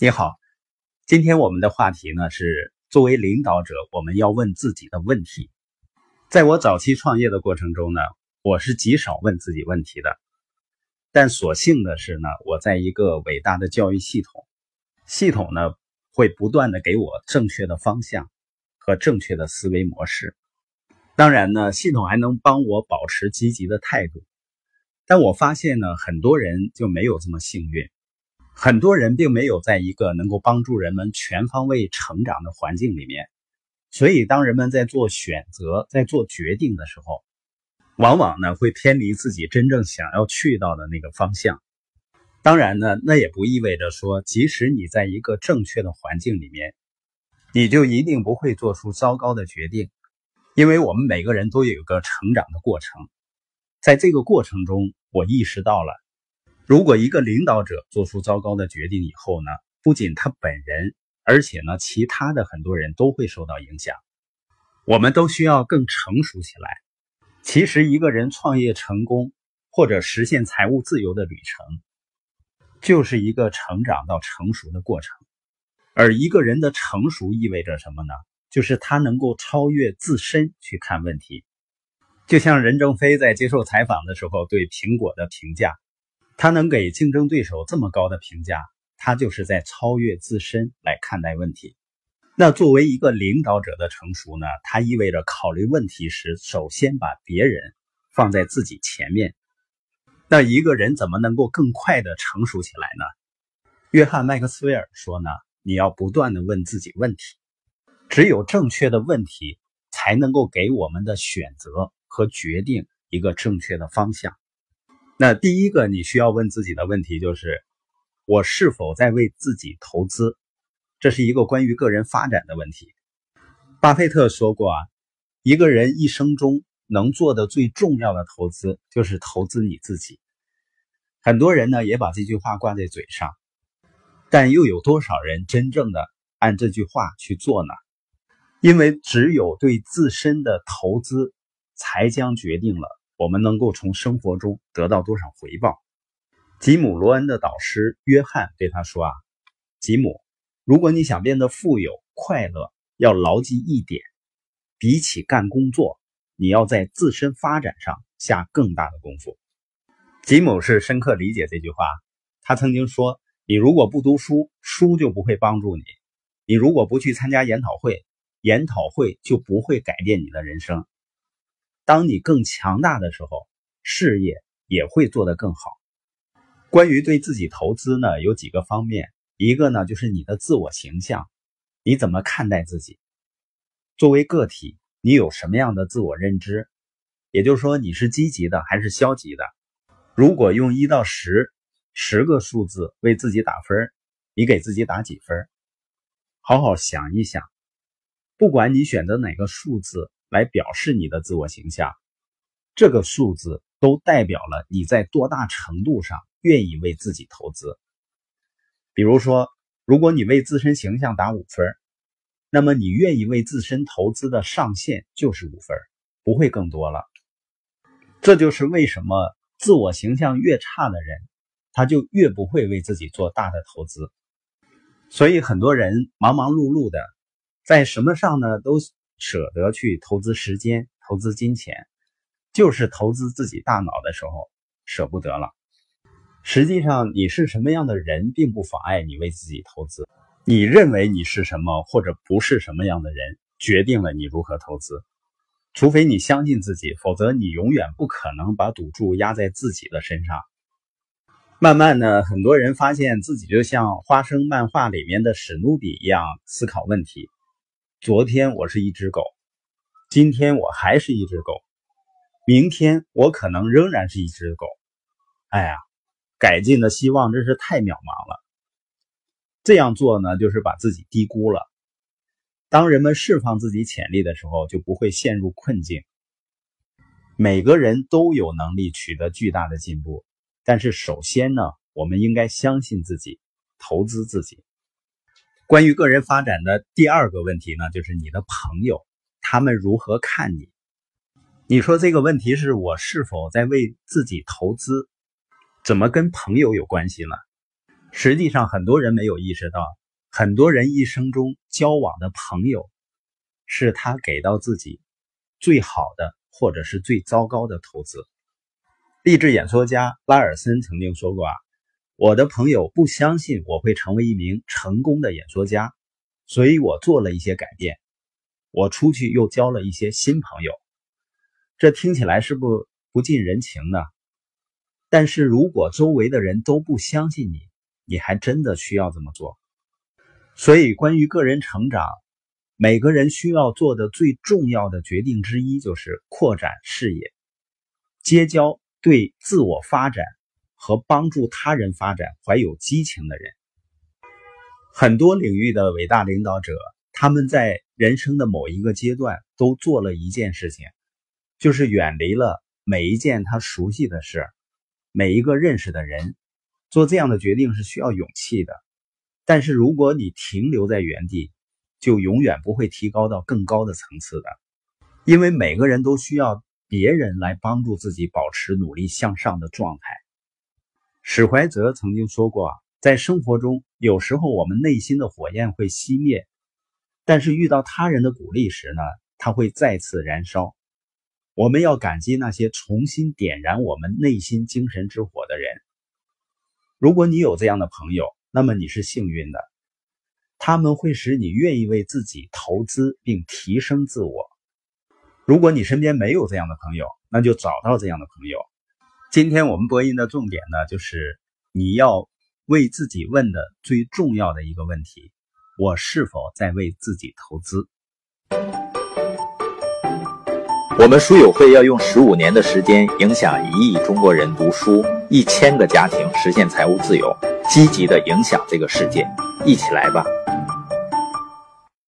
你好，今天我们的话题呢是作为领导者，我们要问自己的问题。在我早期创业的过程中呢，我是极少问自己问题的。但所幸的是呢，我在一个伟大的教育系统，系统呢会不断的给我正确的方向和正确的思维模式。当然呢，系统还能帮我保持积极的态度。但我发现呢，很多人就没有这么幸运。很多人并没有在一个能够帮助人们全方位成长的环境里面，所以当人们在做选择、在做决定的时候，往往呢会偏离自己真正想要去到的那个方向。当然呢，那也不意味着说，即使你在一个正确的环境里面，你就一定不会做出糟糕的决定，因为我们每个人都有一个成长的过程，在这个过程中，我意识到了。如果一个领导者做出糟糕的决定以后呢，不仅他本人，而且呢，其他的很多人都会受到影响。我们都需要更成熟起来。其实，一个人创业成功或者实现财务自由的旅程，就是一个成长到成熟的过程。而一个人的成熟意味着什么呢？就是他能够超越自身去看问题。就像任正非在接受采访的时候对苹果的评价。他能给竞争对手这么高的评价，他就是在超越自身来看待问题。那作为一个领导者的成熟呢？它意味着考虑问题时，首先把别人放在自己前面。那一个人怎么能够更快的成熟起来呢？约翰麦克斯韦尔说呢：“你要不断的问自己问题，只有正确的问题，才能够给我们的选择和决定一个正确的方向。”那第一个你需要问自己的问题就是：我是否在为自己投资？这是一个关于个人发展的问题。巴菲特说过啊，一个人一生中能做的最重要的投资就是投资你自己。很多人呢也把这句话挂在嘴上，但又有多少人真正的按这句话去做呢？因为只有对自身的投资，才将决定了。我们能够从生活中得到多少回报？吉姆·罗恩的导师约翰对他说：“啊，吉姆，如果你想变得富有、快乐，要牢记一点：比起干工作，你要在自身发展上下更大的功夫。”吉姆是深刻理解这句话。他曾经说：“你如果不读书，书就不会帮助你；你如果不去参加研讨会，研讨会就不会改变你的人生。”当你更强大的时候，事业也会做得更好。关于对自己投资呢，有几个方面，一个呢就是你的自我形象，你怎么看待自己？作为个体，你有什么样的自我认知？也就是说，你是积极的还是消极的？如果用一到十，十个数字为自己打分，你给自己打几分？好好想一想，不管你选择哪个数字。来表示你的自我形象，这个数字都代表了你在多大程度上愿意为自己投资。比如说，如果你为自身形象打五分，那么你愿意为自身投资的上限就是五分，不会更多了。这就是为什么自我形象越差的人，他就越不会为自己做大的投资。所以很多人忙忙碌碌的，在什么上呢都。舍得去投资时间、投资金钱，就是投资自己大脑的时候舍不得了。实际上，你是什么样的人，并不妨碍你为自己投资。你认为你是什么，或者不是什么样的人，决定了你如何投资。除非你相信自己，否则你永远不可能把赌注压在自己的身上。慢慢的，很多人发现自己就像花生漫画里面的史努比一样思考问题。昨天我是一只狗，今天我还是一只狗，明天我可能仍然是一只狗。哎呀，改进的希望真是太渺茫了。这样做呢，就是把自己低估了。当人们释放自己潜力的时候，就不会陷入困境。每个人都有能力取得巨大的进步，但是首先呢，我们应该相信自己，投资自己。关于个人发展的第二个问题呢，就是你的朋友他们如何看你？你说这个问题是我是否在为自己投资？怎么跟朋友有关系呢？实际上，很多人没有意识到，很多人一生中交往的朋友，是他给到自己最好的，或者是最糟糕的投资。励志演说家拉尔森曾经说过啊，我的朋友不相信我会成为一名成功的演说家，所以我做了一些改变，我出去又交了一些新朋友。这听起来是不不近人情呢？但是如果周围的人都不相信你，你还真的需要这么做。所以，关于个人成长，每个人需要做的最重要的决定之一就是扩展视野，结交。对自我发展和帮助他人发展怀有激情的人，很多领域的伟大领导者，他们在人生的某一个阶段都做了一件事情，就是远离了每一件他熟悉的事，每一个认识的人。做这样的决定是需要勇气的，但是如果你停留在原地，就永远不会提高到更高的层次的，因为每个人都需要。别人来帮助自己保持努力向上的状态。史怀泽曾经说过，在生活中，有时候我们内心的火焰会熄灭，但是遇到他人的鼓励时呢，它会再次燃烧。我们要感激那些重新点燃我们内心精神之火的人。如果你有这样的朋友，那么你是幸运的，他们会使你愿意为自己投资并提升自我。如果你身边没有这样的朋友，那就找到这样的朋友。今天我们播音的重点呢，就是你要为自己问的最重要的一个问题：我是否在为自己投资？我们书友会要用十五年的时间，影响一亿中国人读书，一千个家庭实现财务自由，积极的影响这个世界，一起来吧！